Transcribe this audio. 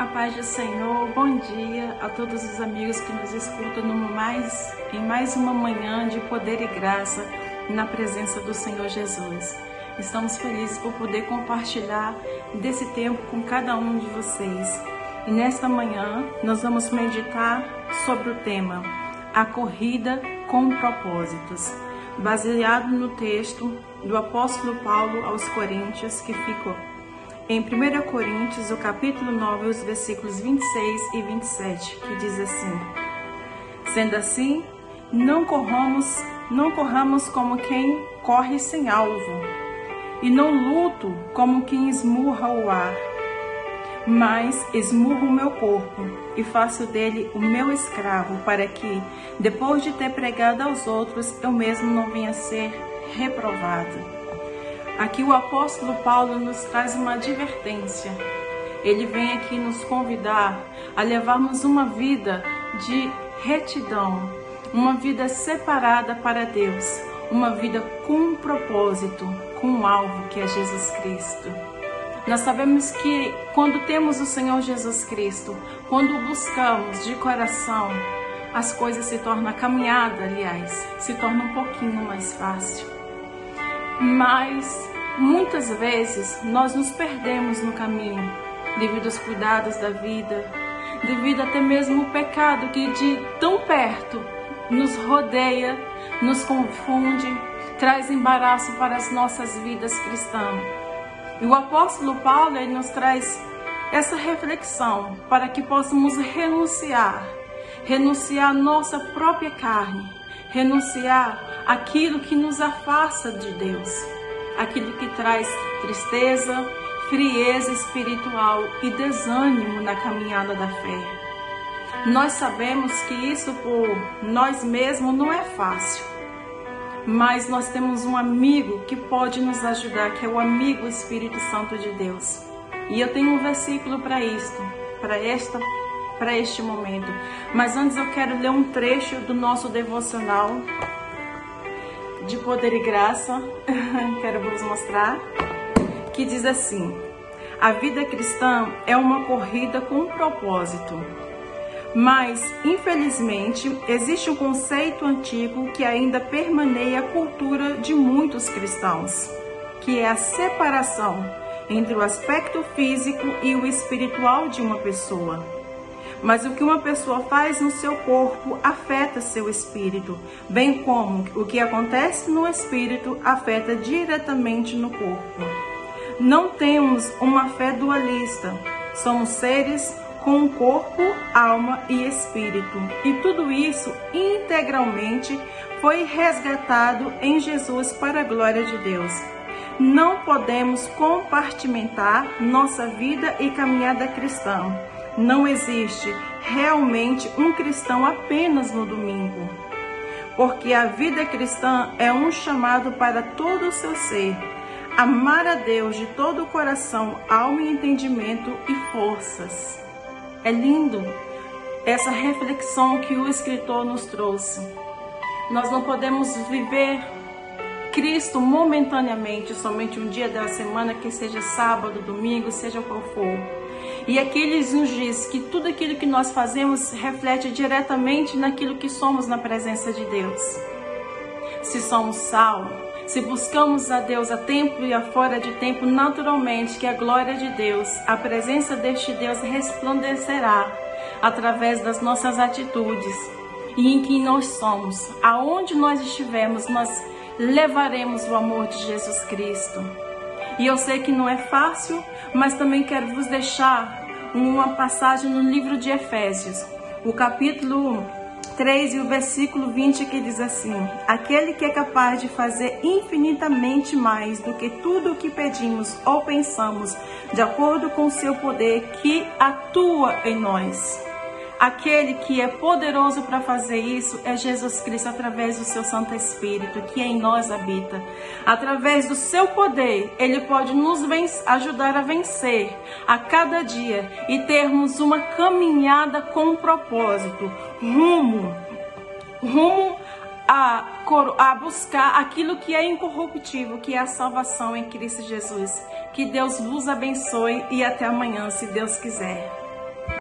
A paz do Senhor, bom dia a todos os amigos que nos escutam no mais, em mais uma manhã de poder e graça na presença do Senhor Jesus. Estamos felizes por poder compartilhar desse tempo com cada um de vocês. E nesta manhã nós vamos meditar sobre o tema A Corrida com Propósitos, baseado no texto do apóstolo Paulo aos Coríntios, que ficou em 1 Coríntios, o capítulo 9, os versículos 26 e 27, que diz assim: Sendo assim, não corramos, não corramos como quem corre sem alvo, e não luto como quem esmurra o ar, mas esmurro o meu corpo e faço dele o meu escravo, para que, depois de ter pregado aos outros, eu mesmo não venha ser reprovado. Aqui o apóstolo Paulo nos traz uma advertência. Ele vem aqui nos convidar a levarmos uma vida de retidão, uma vida separada para Deus, uma vida com um propósito, com um alvo que é Jesus Cristo. Nós sabemos que quando temos o Senhor Jesus Cristo, quando o buscamos de coração, as coisas se tornam, a caminhada, aliás, se torna um pouquinho mais fácil. Mas Muitas vezes nós nos perdemos no caminho devido aos cuidados da vida, devido até mesmo ao pecado que de tão perto nos rodeia, nos confunde, traz embaraço para as nossas vidas cristãs. E o apóstolo Paulo ele nos traz essa reflexão para que possamos renunciar, renunciar à nossa própria carne, renunciar aquilo que nos afasta de Deus aquilo que traz tristeza, frieza espiritual e desânimo na caminhada da fé. Nós sabemos que isso por nós mesmos não é fácil, mas nós temos um amigo que pode nos ajudar, que é o amigo Espírito Santo de Deus. E eu tenho um versículo para isto, para esta para este momento. Mas antes eu quero ler um trecho do nosso devocional de poder e graça, quero vos mostrar, que diz assim: A vida cristã é uma corrida com um propósito. Mas, infelizmente, existe um conceito antigo que ainda permeia a cultura de muitos cristãos, que é a separação entre o aspecto físico e o espiritual de uma pessoa. Mas o que uma pessoa faz no seu corpo afeta seu espírito, bem como o que acontece no espírito afeta diretamente no corpo. Não temos uma fé dualista. Somos seres com corpo, alma e espírito. E tudo isso integralmente foi resgatado em Jesus para a glória de Deus. Não podemos compartimentar nossa vida e caminhada cristã não existe realmente um cristão apenas no domingo, porque a vida cristã é um chamado para todo o seu ser. Amar a Deus de todo o coração, alma e entendimento e forças. É lindo essa reflexão que o escritor nos trouxe. Nós não podemos viver Cristo momentaneamente, somente um dia da semana, que seja sábado, domingo, seja qual for e aqui ele nos diz que tudo aquilo que nós fazemos reflete diretamente naquilo que somos na presença de Deus. Se somos sal, se buscamos a Deus a tempo e a fora de tempo, naturalmente que a glória de Deus, a presença deste Deus resplandecerá através das nossas atitudes e em quem nós somos. Aonde nós estivermos, nós levaremos o amor de Jesus Cristo. E eu sei que não é fácil, mas também quero vos deixar uma passagem no livro de Efésios, o capítulo 3 e o versículo 20 que diz assim: Aquele que é capaz de fazer infinitamente mais do que tudo o que pedimos ou pensamos, de acordo com o seu poder que atua em nós. Aquele que é poderoso para fazer isso é Jesus Cristo através do seu Santo Espírito que em nós habita. Através do seu poder, ele pode nos ajudar a vencer a cada dia e termos uma caminhada com um propósito, rumo, rumo a, a buscar aquilo que é incorruptível, que é a salvação em Cristo Jesus. Que Deus vos abençoe e até amanhã, se Deus quiser.